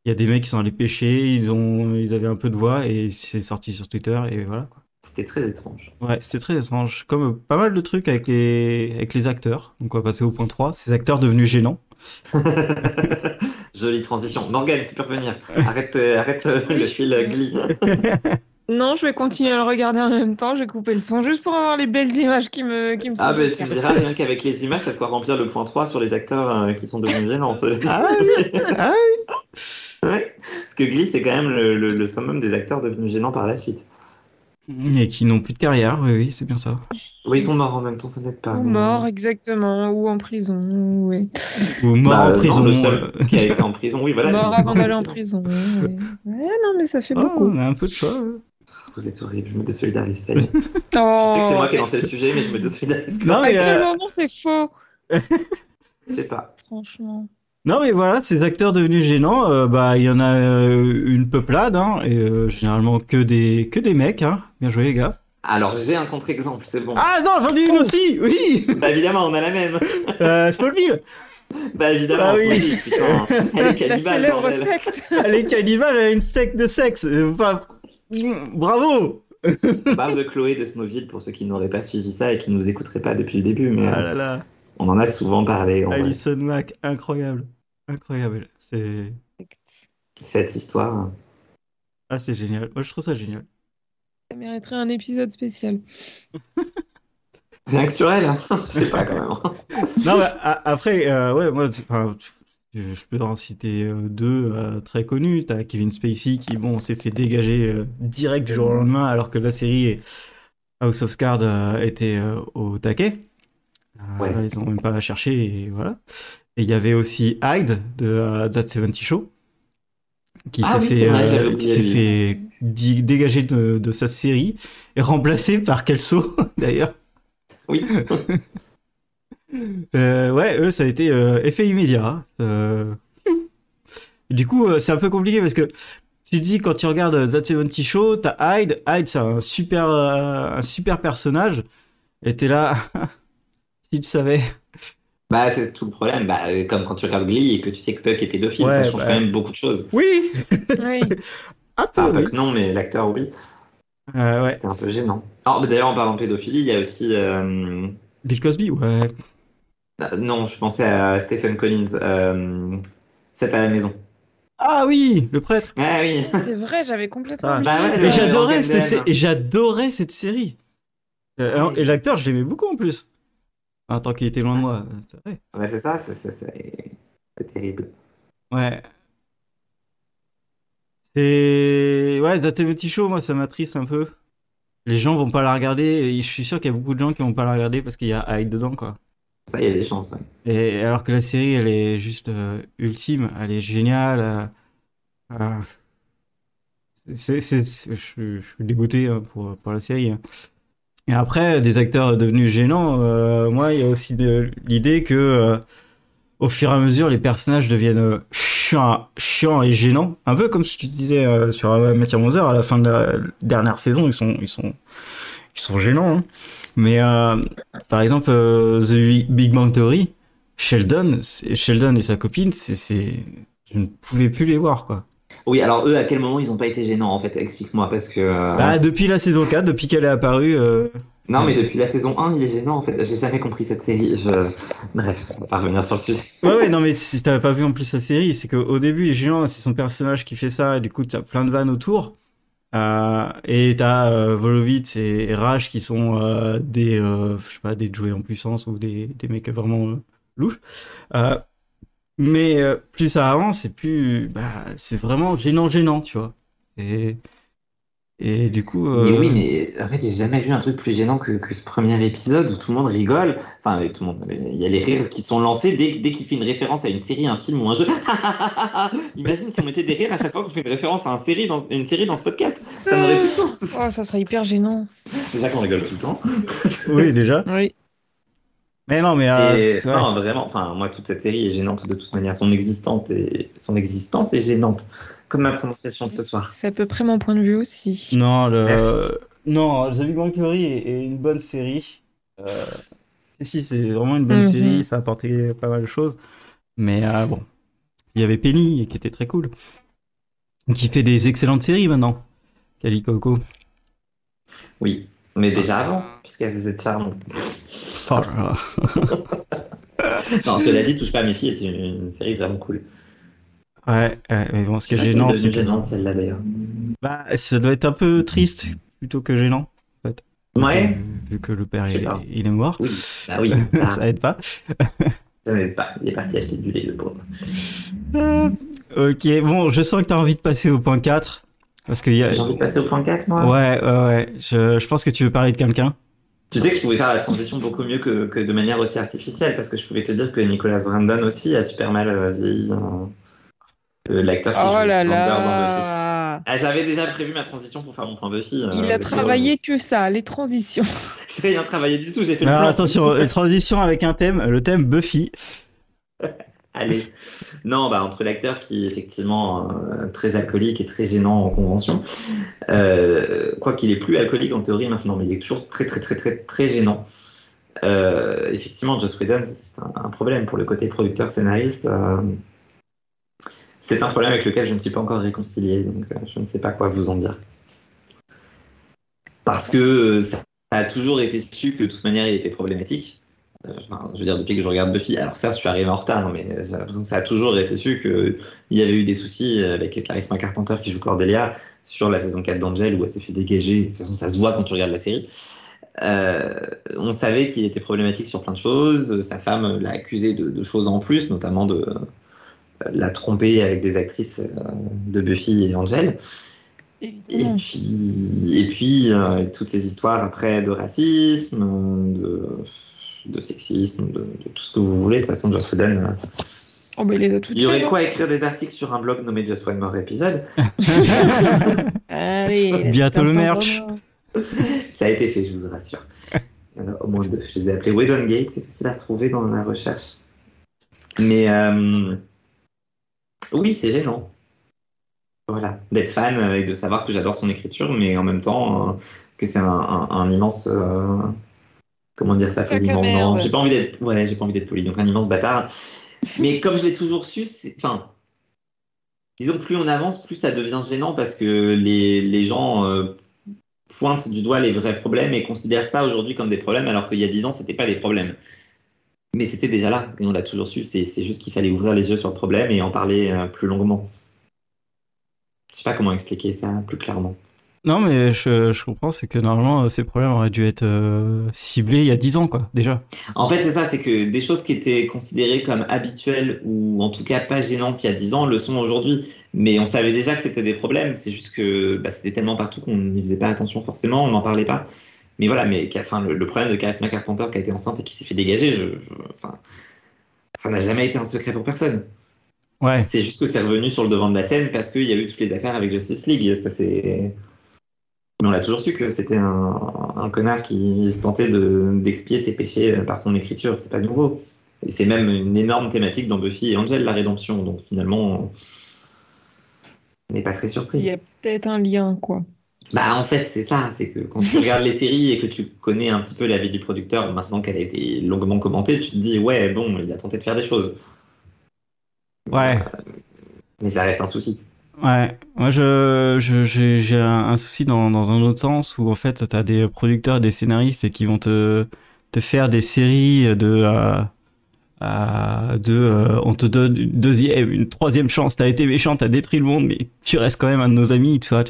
Il y a des mecs qui sont allés pêcher, ils ont, ils avaient un peu de voix et c'est sorti sur Twitter et voilà. Quoi. C'était très étrange. Ouais, c'est très étrange. Comme euh, pas mal de trucs avec les, avec les acteurs. Donc on va passer au point 3. Ces acteurs devenus gênants. Jolie transition. Morgane, tu peux revenir. Arrête, euh, arrête euh, le fil euh, Glee. Non, je vais continuer à le regarder en même temps. Je vais couper le son juste pour avoir les belles images qui me, qui me Ah, bah tu me diras, rien qu'avec les images, t'as de quoi remplir le point 3 sur les acteurs euh, qui sont devenus gênants. Ah Ah ouais. Parce que Glee, c'est quand même le, le, le summum des acteurs devenus gênants par la suite. Et qui n'ont plus de carrière. Oui, oui, c'est bien ça. Oui, ils sont morts en même temps, ça n'aide pas. Ou mais- mort, exactement, ou en prison, ouais. Ou mort Bah, en non, prison. le seul euh, qui a été en prison, oui, voilà. mort avant d'aller en prison. Ouais, ouais. Ouais, non, mais ça fait oh, beaucoup. on a un peu de choix. ouais. Vous êtes horrible, je me désolidarise. ça y est. Oh, Je sais que c'est moi qui ai lancé le sujet, mais je me désolidarise. Non, À mais, quel euh, moment c'est faux, Je sais pas. franchement. Non, mais voilà, ces acteurs devenus gênants, euh, bah, il y en a euh, une peuplade, hein, et euh, généralement que des, que des mecs, hein. Bien joué, les gars. Alors, j'ai un contre-exemple, c'est bon. Ah non, j'en ai une aussi, oui. Bah évidemment, on a la même. Euh, Smallville. Bah évidemment, Ah oui. putain. Elle est La cannibale, bordel. secte. Elle est cannibale, elle a une secte de sexe. Enfin, Bravo On parle de Chloé de Smallville pour ceux qui n'auraient pas suivi ça et qui nous écouteraient pas depuis le début, mais Ah là là, on en a souvent parlé. Alison Mack, incroyable. Incroyable. C'est Cette histoire. ah, c'est génial. Moi, je trouve ça génial. Ça mériterait un épisode spécial. Rien que sur elle, hein. je sais pas quand même. Non, mais après, euh, ouais, moi, enfin, je je peux en citer euh, deux euh, très connus. T'as Kevin Spacey qui, bon, s'est fait dégager euh, direct du jour au lendemain, alors que la série House of Cards euh, était euh, au taquet. Ouais. Ils ont même pas cherché, et voilà. Et il y avait aussi Hyde de euh, That 70 Show, qui Ah s'est oui, fait, vrai, euh, qui s'est fait dégager de, de sa série et remplacé par Kelso, d'ailleurs. Oui. Euh, ouais, eux, ça a été euh, effet immédiat. hein. Du coup, c'est un peu compliqué parce que tu te dis, quand tu regardes That 70 Show, t'as Hyde. Hyde, c'est un super, un super personnage. Et t'es là, si tu savais. Bah, c'est tout le problème. Bah, comme quand tu regardes Glee et que tu sais que Puck est pédophile, Ouais, ça change bah. quand même beaucoup de choses. Oui Oui. Un peu, Enfin, oui. Puck non, mais l'acteur oui. Euh, ouais. C'était un peu gênant. Bah, d'ailleurs, en parlant de pédophilie, il y a aussi. euh, Bill Cosby, ouais. euh, Non, je pensais à Stephen Collins. Euh... C'est à la maison. Ah oui, le prêtre. Ah oui. C'est vrai, j'avais complètement Ah. oublié. Bah ouais, Et j'adorais cette, série. Euh. Et l'acteur, je l'aimais beaucoup en plus. En tant qu'il était loin de moi. c'est vrai. Ouais, c'est ça, c'est- terrible. Ouais. C'est. Ouais, 70 Show, moi, ça m'attriste un peu. Les gens vont pas la regarder, et je suis sûr qu'il y a beaucoup de gens qui vont pas la regarder parce qu'il y a Hyde dedans, quoi. Ça, il y a des chances. ouais. Et alors que la série, elle est juste euh, ultime, elle est géniale. euh, euh, c'est, je, suis- je suis dégoûté hein, pour, pour la série. hein. Et après, des acteurs devenus gênants, euh, moi, il y a aussi l'idée que euh, au fur et à mesure, les personnages deviennent euh, chiants, chiants et gênants. Un peu comme ce que tu disais sur Mathieu Monzer, à la fin de la dernière saison, ils sont, ils sont, ils sont gênants. hein. Mais par exemple, The Big- Bang Theory, Sheldon, Sheldon et sa copine, c'est, je ne pouvais plus les voir, quoi. Oui, alors eux, à quel moment ils ont pas été gênants en fait? Explique-moi, parce que. euh, Bah, depuis la saison 4, depuis qu'elle est apparue, euh, Non, mais depuis la saison 1, il est gênant en fait. J'ai jamais compris cette série. Je... Bref, on va pas revenir sur le sujet. Ouais, ouais, non, mais si t'avais pas vu en plus la série, c'est qu'au début, les géants, c'est son personnage qui fait ça, et du coup, t'as plein de vannes autour. Euh, et t'as euh, Volovitz et, et Raj qui sont euh, des, je sais pas, des jouets en puissance ou des, des mecs vraiment louches. Euh, mais euh, plus ça avance, et plus, bah, c'est vraiment gênant, gênant, tu vois. Et, et du coup, euh, Mais oui, mais en fait, j'ai jamais vu un truc plus gênant que, que ce premier épisode où tout le monde rigole. Enfin, tout le monde. Il y a les rires qui sont lancés dès, dès qu'il fait une référence à une série, un film ou un jeu. Imagine si on mettait des rires à chaque fois qu'on fait une référence à un série dans, une série dans ce podcast. Ça n'aurait plus de sens. Oh, ça serait hyper gênant. Déjà qu'on rigole tout le temps. oui, déjà. Oui. Mais non, mais euh, Et ouais. non, vraiment, enfin, moi, toute cette série est gênante de toute manière. Son existence est, son existence est gênante. Comme ma prononciation de ce soir. C'est à peu près mon point de vue aussi. Non, le... Merci. non, The Big Bang Theory est, est une bonne série. Euh, Si, si, c'est vraiment une bonne Mhm. série, ça a apporté pas mal de choses. Mais euh, bon, il y avait Penny qui était très cool. Qui fait des excellentes séries maintenant. Cali Coco. Oui. Mais déjà avant, puisqu'elle faisait charmante. Oh là là. Non, cela dit, Touche pas à mes filles est une, série vraiment cool. Ouais, ouais, mais bon, ce qui est gênant, c'est gênante, celle-là d'ailleurs. bah, ça doit être un peu triste plutôt que gênant. Ouais. Euh, Vu que le père il est, pas. il est mort. Oui. Bah oui. Ah, ça aide pas. ça n'aide pas. Il est parti acheter du lait, le pauvre. Euh, ok, bon, je sens que t'as envie de passer au point 4. Parce qu'il y a. J'ai envie de passer au point 4, moi? Ouais, ouais, ouais. Je, je pense que tu veux parler de quelqu'un. Tu sais que je pouvais faire la transition beaucoup mieux que, que de manière aussi artificielle, parce que je pouvais te dire que Nicolas Brandon aussi a super mal euh, vieilli. hein. Euh, L'acteur qui Oh joue là Xander dans Buffy. là. Ah, J'avais déjà prévu ma transition pour faire mon point Buffy. euh, Il a travaillé que ça, les transitions. J'ai rien travaillé du tout, j'ai fait le Alors plan. attention, transition avec un thème, le thème Buffy. Allez. Non, bah, entre l'acteur qui est effectivement euh, très alcoolique et très gênant en convention, euh, quoi est plus alcoolique en théorie maintenant, mais il est toujours très très très très très gênant. Euh, effectivement, Joss Whedon, c'est un, problème pour le côté producteur-scénariste. euh, c'est un problème avec lequel je ne suis pas encore réconcilié, donc je ne sais pas quoi vous en dire. parce que ça a toujours été su que de toute manière il était problématique. Euh, enfin, je veux dire, depuis que je regarde Buffy, alors certes, je suis arrivé en retard, mais j'ai l'impression que ça a toujours été su qu'il y avait eu des soucis avec Charisma Carpenter qui joue Cordelia sur la saison 4 d'Angel où elle s'est fait dégager. De toute façon, ça se voit quand tu regardes la série. Euh, on savait qu'il était problématique sur plein de choses. Sa femme l'a accusé de, de, choses en plus, notamment de euh, la tromper avec des actrices euh, de Buffy et Angel. Et puis, et puis toutes ces histoires après de racisme, de, de sexisme, de, de, tout ce que vous voulez. De toute façon, Joss Whedon. Oh, bah, il, les a il y aurait quoi écrire des articles sur un blog nommé Just One More Episode Allez, Bientôt le merch. Ça a été fait, je vous rassure. Il y en a au moins deux. Je les ai appelés Whedon Gate, c'est facile à retrouver dans la recherche. Mais euh... oui, c'est gênant. Voilà, d'être fan et de savoir que j'adore son écriture, mais en même temps euh, que c'est un, un, un, immense. Euh... Comment dire ça poliment Non, j'ai pas envie d'être. Ouais, j'ai pas envie d'être poli, donc un immense bâtard. Mais comme je l'ai toujours su. Enfin. Disons plus on avance, plus ça devient gênant parce que les, les gens euh, pointent du doigt les vrais problèmes et considèrent ça aujourd'hui comme des problèmes alors qu'il y a dix ans, c'était pas des problèmes. Mais c'était déjà là, et on l'a toujours su. C'est juste qu'il fallait ouvrir les yeux sur le problème et en parler euh, plus longuement. Je sais pas comment expliquer ça plus clairement. Non, mais je, je comprends, c'est que normalement, ces problèmes auraient dû être euh, ciblés il y a 10 ans, quoi, déjà. En fait, c'est ça, c'est que des choses qui étaient considérées comme habituelles ou en tout cas pas gênantes il y a 10 ans le sont aujourd'hui. Mais on savait déjà que c'était des problèmes, c'est juste que bah, c'était tellement partout qu'on n'y faisait pas attention forcément, on n'en parlait pas. Mais voilà, mais enfin, le, le problème de Charisma Carpenter qui a été enceinte et qui s'est fait dégager, je, je, enfin, ça n'a jamais été un secret pour personne. Ouais. C'est juste que c'est revenu sur le devant de la scène parce qu'il y a eu toutes les affaires avec Justice League. Ça, c'est mais on l'a toujours su que c'était un, un, connard qui tentait d'expier de, ses péchés par son écriture. C'est pas nouveau. Et c'est même une énorme thématique dans Buffy et Angel, la rédemption. Donc finalement, on n'est pas très surpris. Il y a peut-être un lien, quoi. Bah en fait, c'est ça. C'est que quand tu regardes les séries et que tu connais un petit peu la vie du producteur, maintenant qu'elle a été longuement commentée, tu te dis, ouais, bon, il a tenté de faire des choses. Ouais. Mais ça reste un souci. Ouais, moi je j'ai je, un, un, souci dans, dans un autre sens où en fait t'as des producteurs, des scénaristes qui vont te te faire des séries de euh, euh, de euh, on te donne une deuxième, une troisième chance, t'as été méchant, t'as détruit le monde, mais tu restes quand même un de nos amis, tu vois,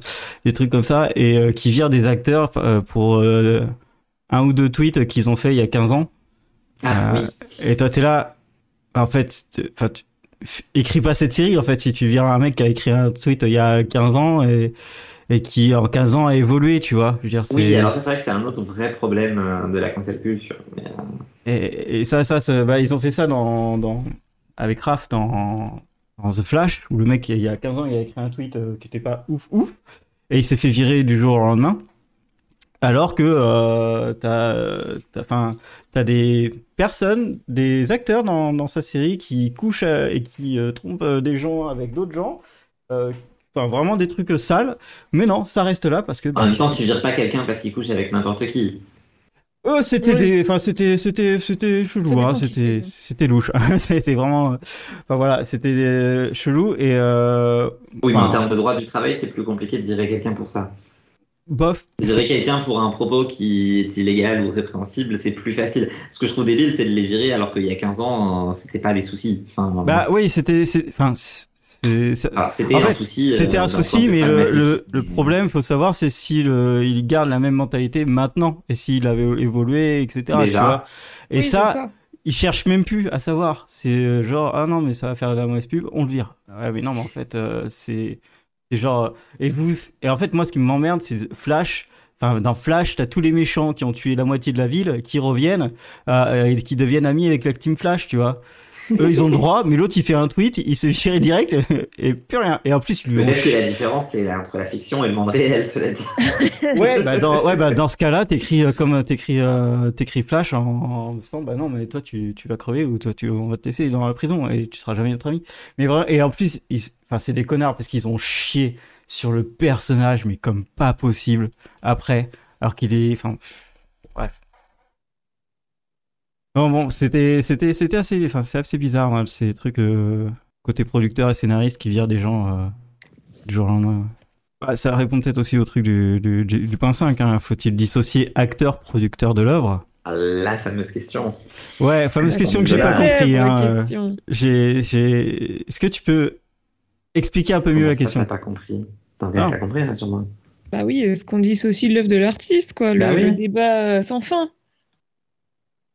des trucs comme ça et euh, qui virent des acteurs pour un ou deux tweets qu'ils ont fait il y a 15 ans. Ah, oui. Et toi t'es là, en fait, enfin écris pas cette série en fait si tu vires un mec qui a écrit un tweet il y a 15 ans et et qui en 15 ans a évolué tu vois. Je veux dire oui alors ça c'est vrai que c'est un autre vrai problème de la cancel culture mais, euh... et, et, ça ça, ça bah, ils ont fait ça dans dans avec Raph dans dans The Flash où le mec il y a 15 ans il a écrit un tweet euh, qui était pas ouf ouf et il s'est fait virer du jour au lendemain alors que euh, t'as enfin t'as des personnes des acteurs dans, dans sa série qui couchent euh, et qui euh, trompent euh, des gens avec d'autres gens euh, enfin vraiment des trucs sales mais non ça reste là parce que bah, en même temps tu vires pas quelqu'un parce qu'il couche avec n'importe qui Oh, c'était oui. des, enfin c'était c'était c'était chelou, hein, c'était c'était louche, c'était vraiment, enfin voilà, c'était chelou et. Euh, oui, mais en termes de droit du travail, c'est plus compliqué de virer quelqu'un pour ça. Bof. Virer quelqu'un pour un propos qui est illégal ou répréhensible, c'est plus facile. Ce que je trouve débile, c'est de les virer alors qu'il y a 15 ans, c'était pas des soucis. Enfin, bah oui, c'était, enfin, c'était un fait, souci. C'était euh, un souci, mais le, le, le, problème, faut savoir, c'est si le, il garde la même mentalité maintenant et s'il avait évolué, etc. Déjà. Et oui, ça, ça, il cherche même plus à savoir. C'est genre ah non mais ça va faire de la mauvaise pub, on le vire. Ouais mais non mais en fait euh, c'est c'est genre et vous et en fait moi ce qui m'emmerde c'est Flash. Enfin, dans Flash, t'as tous les méchants qui ont tué la moitié de la ville, qui reviennent euh, et qui deviennent amis avec la Team Flash, tu vois. Eux, ils ont le droit, mais l'autre, il fait un tweet, il se vire direct et, et plus rien. Et en plus, lui. Peut-être que la différence, c'est entre la fiction et le monde réel, cela dit. ouais, bah dans, ouais, bah dans ce cas-là, t'écris euh, comme t'écris, euh, t'écris Flash en, en disant, bah non, mais toi, tu, tu vas crever ou toi, tu, on va te laisser dans la prison et tu seras jamais notre ami. Mais vraiment, et en plus, enfin, c'est des connards parce qu'ils ont chié sur le personnage, mais comme pas possible après, alors qu'il est, enfin, bref. Non bon, c'était c'était c'était assez enfin c'est assez bizarre hein, ces trucs euh, côté producteur et scénariste qui virent des gens euh, du jour au lendemain. Bah, ça répond peut-être aussi au truc du, du, du, du point 5. Hein. Faut-il dissocier acteur, producteur de l'œuvre? La fameuse question. Ouais, fameuse question que j'ai pas compris. Hein. question. J'ai, j'ai... Est-ce que tu peux expliquer un peu mieux la ça, question? T'as pas compris? T'as qu'à compris, rassure-moi. Bah oui, est-ce qu'on dissocie l'œuvre de l'artiste, quoi, le, Bah oui. le débat euh, sans fin?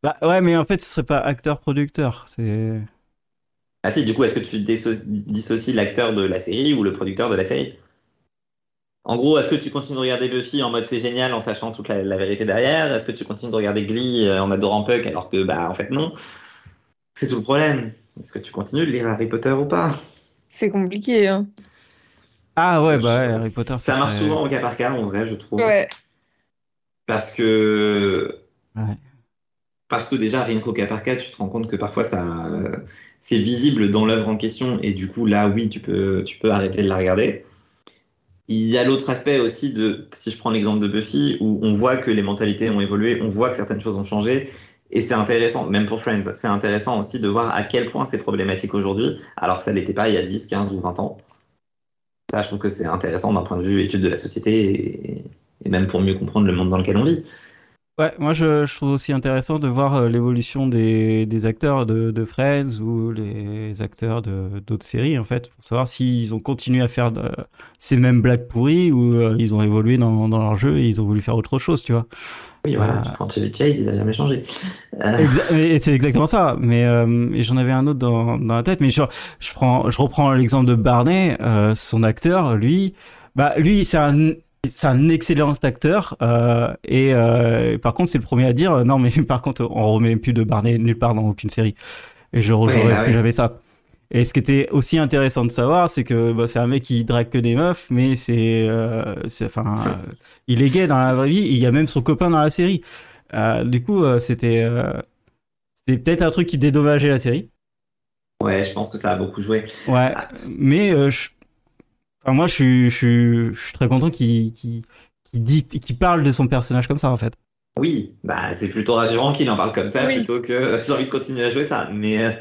Bah ouais, mais en fait, ce serait pas acteur-producteur. C'est. Ah si, du coup, est-ce que tu disso- dissocies l'acteur de la série ou le producteur de la série? En gros, est-ce que tu continues de regarder Buffy en mode c'est génial en sachant toute la, la vérité derrière? Est-ce que tu continues de regarder Glee euh, en adorant Puck alors que, bah, en fait, non? C'est tout le problème. Est-ce que tu continues de lire Harry Potter ou pas? C'est compliqué, hein. Ah ouais, bah ouais, Harry Potter. Ça marche serait- souvent au cas par cas, en vrai, je trouve. Ouais. Parce que. Ouais. Parce que déjà, rien qu'au cas par cas, tu te rends compte que parfois ça, c'est visible dans l'œuvre en question, et du coup, là, oui, tu peux, tu peux arrêter de la regarder. Il y a l'autre aspect aussi de, si je prends l'exemple de Buffy, où on voit que les mentalités ont évolué, on voit que certaines choses ont changé, et c'est intéressant, même pour Friends, c'est intéressant aussi de voir à quel point c'est problématique aujourd'hui, alors que ça l'était pas il y a 10, 15 ou 20 ans. Ça, je trouve que c'est intéressant d'un point de vue étude de la société, et, même pour mieux comprendre le monde dans lequel on vit. Ouais, moi je, trouve aussi intéressant de voir euh, l'évolution des, acteurs de, de Friends ou les acteurs d'autres séries en fait, pour savoir s'ils ont continué à faire de- ces mêmes blagues pourries ou euh, ils ont évolué dans leur jeu et ils ont voulu faire autre chose, tu vois. Oui, voilà, Ah. tu prends Chevy Chase, il a jamais changé. Euh, Exa- c'est exactement ça. Mais euh, j'en avais un autre dans, dans la tête. Mais je, je prends, je reprends l'exemple de Barney. euh, son acteur, lui, bah lui, c'est un, c'est un excellent acteur. euh, et euh, par contre, c'est le premier à dire euh, non, mais par contre, on remet plus de Barney nulle part dans aucune série. Et je rejouerai Ouais, bah plus ouais. jamais ça. Et ce qui était aussi intéressant de savoir, c'est que bah, c'est un mec qui drague que des meufs, mais c'est, euh, enfin, euh, il est gay dans la vraie vie. et Il y a même son copain dans la série. Euh, du coup, euh, c'était, euh, c'était peut-être un truc qui dédommageait la série. Ouais, je pense que ça a beaucoup joué. Ouais, Ah. mais euh, je... enfin, moi, je suis, je suis, je suis très content qu'il, qu'il, qu'il dit, qu'il parle de son personnage comme ça, en fait. Oui, bah c'est plutôt rassurant qu'il en parle comme ça Oui. plutôt que j'ai envie de continuer à jouer ça. Mais euh,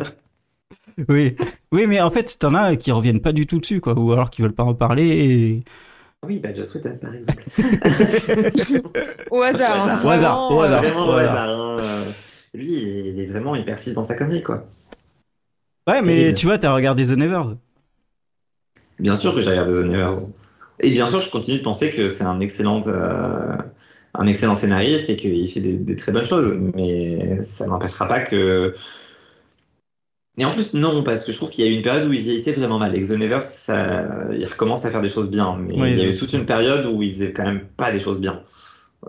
Oui, oui, mais en fait, t'en as qui reviennent pas du tout dessus, quoi, ou alors qui veulent pas en parler. Et... oui, bah Joss Whedon par exemple. Au hasard. hein, Au hasard, vraiment, au hasard. Vraiment au hasard. hein. Euh, Lui, il est vraiment, il persiste dans sa connerie quoi. Ouais, mais tu vois, t'as regardé The Nevers. Bien sûr que j'ai regardé The Nevers. Et bien sûr, je continue de penser que c'est un excellent, euh, un excellent scénariste et qu'il fait des, des très bonnes choses. Mais ça n'empêchera pas que. Et en plus, non, parce que je trouve qu'il y a eu une période où il vieillissait vraiment mal. Et que The Nevers, ça, il recommence à faire des choses bien. Mais Oui, il y a eu toute une période où il faisait quand même pas des choses bien.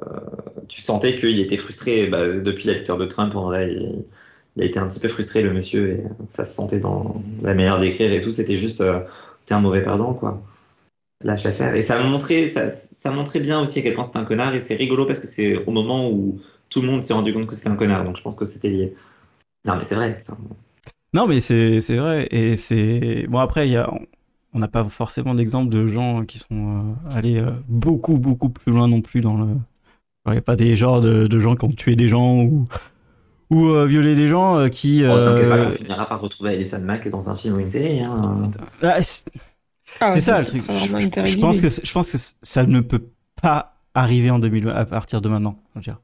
Euh, tu sentais qu'il était frustré bah, depuis la victoire de Trump. En vrai, il, il a été un petit peu frustré, le monsieur. Et ça se sentait dans la manière d'écrire et tout. C'était juste. euh, t'es un mauvais perdant, quoi. Lâche l'affaire. Et ça montrait, ça, ça montrait bien aussi à quel point c'était un connard. Et c'est rigolo parce que c'est au moment où tout le monde s'est rendu compte que c'était un connard. Donc je pense que c'était lié. Non, mais c'est vrai. ça. Non, mais c'est, c'est vrai. Et c'est. Bon, après, il y a. On n'a pas forcément d'exemple de gens qui sont euh, allés euh, beaucoup, beaucoup plus loin non plus dans le. Il n'y a pas des genres de, de gens qui ont tué des gens ou, ou euh, violé des gens euh, qui. Oh, pas, on finira par retrouver Alison Mack dans un film ou une série. Hein. ah, c'est- ah, c'est ça le truc. Je, pense que je pense que ça ne peut pas arriver en 2020 à partir de maintenant. je veux dire.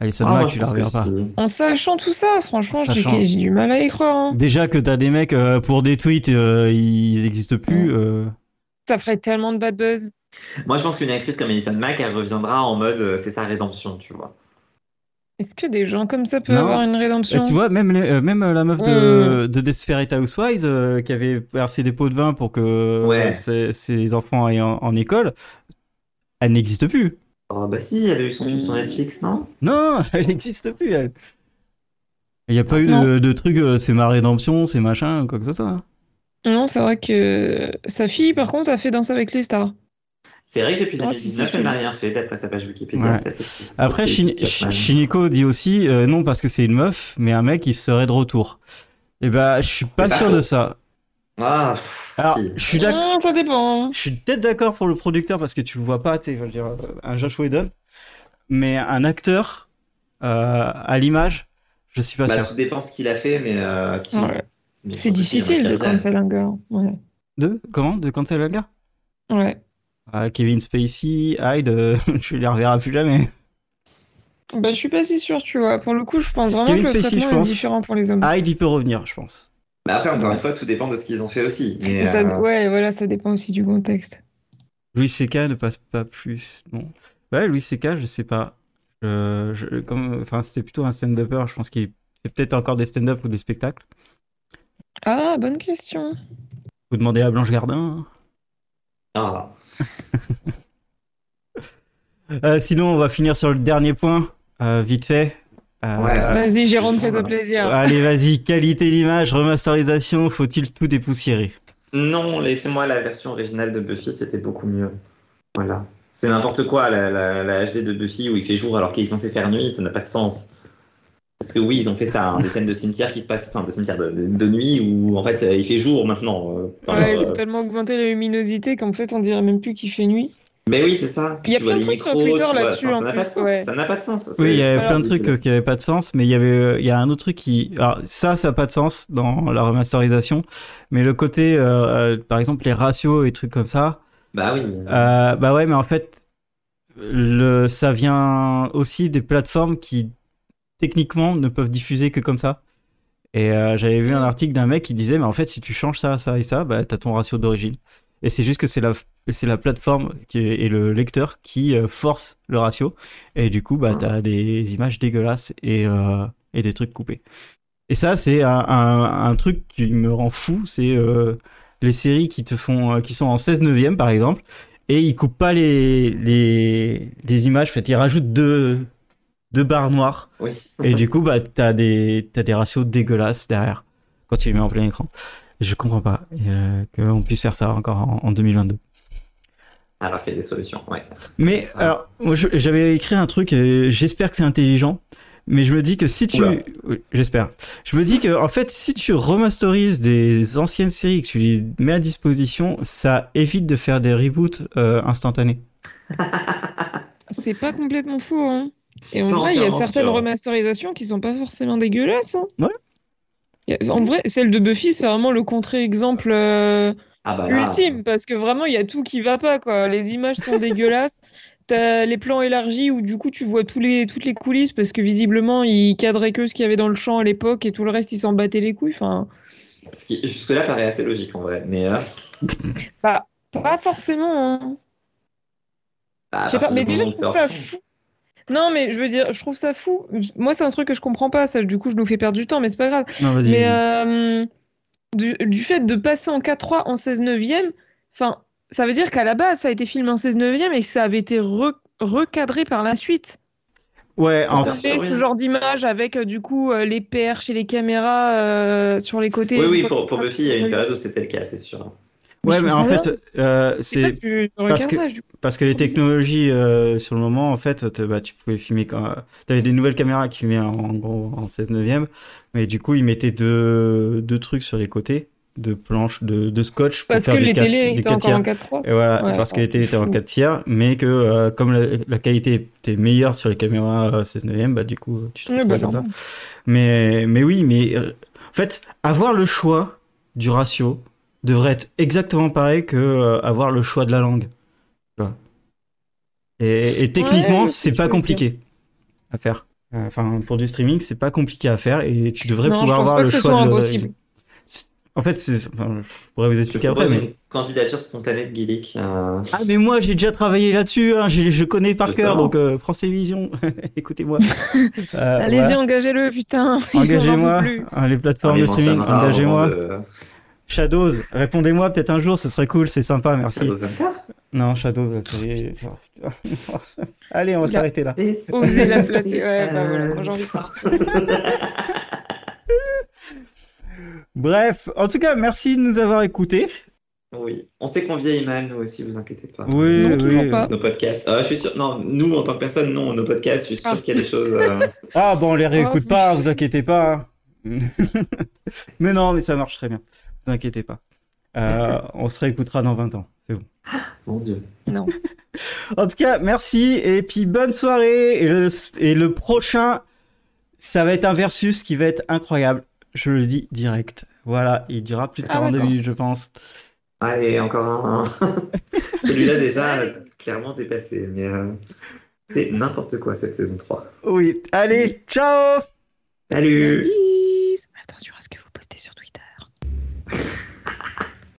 Alison Ah, Mack, tu la reverras pas. En sachant tout ça, franchement, En j'ai sachant. j'ai du mal à y croire. hein. Déjà que t'as des mecs euh, pour des tweets, euh, ils n'existent plus. euh, Ça ferait tellement de bad buzz. Moi, je pense qu'une actrice comme Alison Mack, elle reviendra en mode euh, c'est sa rédemption, tu vois. Est-ce que des gens comme ça peuvent Non. avoir une Et rédemption tu vois, même, les- même la meuf Ouais, de, de Desperate Housewives euh, qui avait versé des pots de vin pour que Ouais. ses, ses enfants aillent en, en école, elle n'existe plus. Oh, bah si, elle a eu son film sur Netflix, non? Non, elle n'existe plus, elle. Il n'y a pas eu de, de truc, euh, c'est ma rédemption, c'est machin, quoi que ce soit. hein. Non, c'est vrai que sa fille, par contre, a fait Danse avec les stars. C'est vrai que depuis Oh, si, 2019, si, elle n'a rien fait, d'après sa page Wikipédia. Ouais. c'est assez triste. Après, Shin- c'est Shiniko dit aussi euh, non parce que c'est une meuf, mais un mec qui serait de retour. Et ben, je suis pas C'est pas sûr de ça. Ah, Alors, si. je suis d'accord. Hum, ça dépend. Je suis peut-être d'accord pour le producteur parce que tu le vois pas, tu sais, je veux dire, euh, un Josh Whedon, mais un acteur euh, à l'image, je suis pas Bah, sûr. tout dépend ce qu'il a fait, mais euh, si. Ouais. Bien C'est difficile de cancel. Ouais. De comment? De cancel le gars Ouais. Ah, Kevin Spacey, Hyde, je les reverrai plus jamais. Bah, je suis pas si sûr, tu vois. Pour le coup, je pense vraiment Kevin que le Spacey, je traitement est différent pour les hommes. Hyde, il peut revenir, je pense. Mais après, encore une fois, tout dépend de ce qu'ils ont fait aussi. Mais, Et ça- euh, Ouais, voilà, ça dépend aussi du contexte. Louis C.K. ne passe pas plus. Non. Ouais, Louis C.K., je sais pas. Euh, je- comme, enfin, c'était plutôt un stand-upper. Je pense qu'il fait peut-être encore des stand-up ou des spectacles. Ah, bonne question. Vous demandez à Blanche Gardin. ah. Euh, sinon, on va finir sur le dernier point, euh, vite fait. Euh, Ouais. Vas-y, Jérôme, fais-toi voilà. plaisir. Allez, vas-y. Qualité d'image, remasterisation. Faut-il tout dépoussiérer? Non, laissez-moi la version originale de Buffy, c'était beaucoup mieux. Voilà. C'est n'importe quoi, la, la, la HD de Buffy où il fait jour alors qu'il est censé faire nuit, ça n'a pas de sens. Parce que oui, ils ont fait ça, hein, des scènes de cimetière qui se passent, enfin de cimetière de, de- de nuit où en fait euh, il fait jour maintenant. euh, dans Ouais, leur, ils euh, ont tellement augmenté la luminosité qu'en fait, on dirait même plus qu'il fait nuit. Mais oui, c'est ça. Il y a plein de trucs sur Twitter là-dessus, enfin, ça n'a pas de sens. ouais. Ça n'a pas de sens. Oui, il y avait plein de trucs euh, qui avaient pas de sens, mais il y avait, euh, il y a un autre truc qui, alors ça, ça a pas de sens dans la remasterisation, mais le côté, euh, par exemple, les ratios et trucs comme ça, Bah oui. bah ouais, mais en fait, le, ça vient aussi des plateformes qui techniquement ne peuvent diffuser que comme ça. Et euh, j'avais vu un article d'un mec qui disait, mais en fait, si tu changes ça, ça et ça, bah t'as ton ratio d'origine. Et c'est juste que c'est la, c'est la plateforme qui est, et le lecteur qui euh, force le ratio. Et du coup, bah t'as des images dégueulasses et euh, et des trucs coupés. Et ça, c'est un, un, un truc qui me rend fou, c'est euh, les séries qui te font, qui sont en 16 neuvième par exemple, et ils coupent pas les les les images. En fait, ils rajoutent deux deux barres noires. Oui. Et du coup, bah, t'as des, t'as des ratios dégueulasses derrière quand tu les mets en plein écran. Je comprends pas euh, qu'on puisse faire ça encore en, en 2022. Alors qu'il y a des solutions, ouais. Mais Ah. alors, moi, je- j'avais écrit un truc. euh, J'espère que c'est intelligent. Mais je me dis que si tu. Oui, j'espère. Je me dis que en fait, si tu remasterises des anciennes séries, que tu les mets à disposition, ça évite de faire des reboots euh, instantanés. C'est pas complètement faux, hein. Et en vrai, il y a certaines sûr. remasterisations qui sont pas forcément dégueulasses. Hein. Ouais. En vrai, celle de Buffy, c'est vraiment le contre-exemple euh, Ah bah là, ultime, parce que vraiment, il y a tout qui va pas, quoi. Les images sont dégueulasses. T'as les plans élargis où du coup tu vois tous les, toutes les coulisses parce que visiblement ils cadraient que ce qu'il y avait dans le champ à l'époque et tout le reste ils s'en battaient les couilles. Enfin, ce qui jusque-là paraît assez logique en vrai. Mais euh, pas, pas forcément. hein. sais pas, mais déjà, je trouve ça fou. Non, mais je veux dire, je trouve ça fou. Moi, c'est un truc que je comprends pas. Ça, du coup, je nous fais perdre du temps, mais c'est pas grave. Non. Mais euh, du, du fait de passer en 4-3 en 16 neuvième, enfin, ça veut dire qu'à la base, ça a été filmé en 16 neuvième et que ça avait été re- recadré par la suite. Ouais, en fait oui. ce genre d'image avec, euh, du coup, euh, les perches et les caméras euh, sur les côtés. Oui, oui, pour, pour Buffy, il y a une période où c'était le cas, c'est sûr. ouais, mais en fait, euh, C'est parce que-. Parce les technologies euh, sur le moment, en fait, bah, tu pouvais filmer quand t'avais des nouvelles caméras qui filmaient en, en gros en 16 neuvième, mais du coup ils mettaient deux, deux trucs sur les côtés, deux planches de, de scotch pour Parce que faire des les quatre- télés des étaient quatre encore en tiers. 4-3. Et voilà, Ouais, parce que oh, les télés étaient en fou. 4 tiers, mais que euh, comme la, la qualité était meilleure sur les caméras euh, 16 neuvième, bah du coup tu te retrouvais bah, comme ça. Mais, mais oui, mais euh, en fait, avoir le choix du ratio devrait être exactement pareil que euh, avoir le choix de la langue. Et, et techniquement, Ouais, c'est ce que pas compliqué à faire. Euh, Enfin, pour du streaming, c'est pas compliqué à faire et tu devrais Non, je pouvoir pense avoir pas le que ce choix soit de impossible. En fait, c'est. enfin, je pourrais vous Je expliquer après, mais. une candidature spontanée de Guilic. euh, Ah, mais moi, j'ai déjà travaillé là-dessus. Hein, je connais par Justement. cœur, donc euh, France Télévisions, écoutez-moi. Euh, Allez-y, voilà. engagez-le, putain. Engagez-moi, hein, les plateformes de streaming, engagez-moi. de- Shadows, répondez-moi peut-être un jour, ce serait cool, c'est sympa, merci. Shadows. Non, Shadows, la série. Allez, on va s'arrêter là. Osez la placer. Ouais, bah voilà, de partir. Bref, en tout cas, merci de nous avoir écoutés. Oui, on sait qu'on vieillit mal, nous aussi, vous inquiétez pas. Oui, Non, oui. toujours pas. Nos podcasts. Ah, je suis sûr. Non, nous, en tant que personne, non, nos podcasts, je suis sûr Ah. qu'il y a des choses. euh, Ah bon, on les réécoute Oh. pas, vous inquiétez pas. mais non, mais ça marche très bien. Vous inquiétez pas. Euh, on se réécoutera dans 20 ans, c'est bon. Mon Dieu. Non. en tout cas, merci. Et puis, bonne soirée. Et le, prochain, ça va être un versus qui va être incroyable. Je le dis direct. Voilà, il durera plus de 42 minutes, je pense. Allez, encore un. Celui-là, déjà, clairement dépassé. Mais euh, c'est n'importe quoi cette saison 3. Oui. Allez, ciao Salut Attention à ce que vous postez sur Twitter.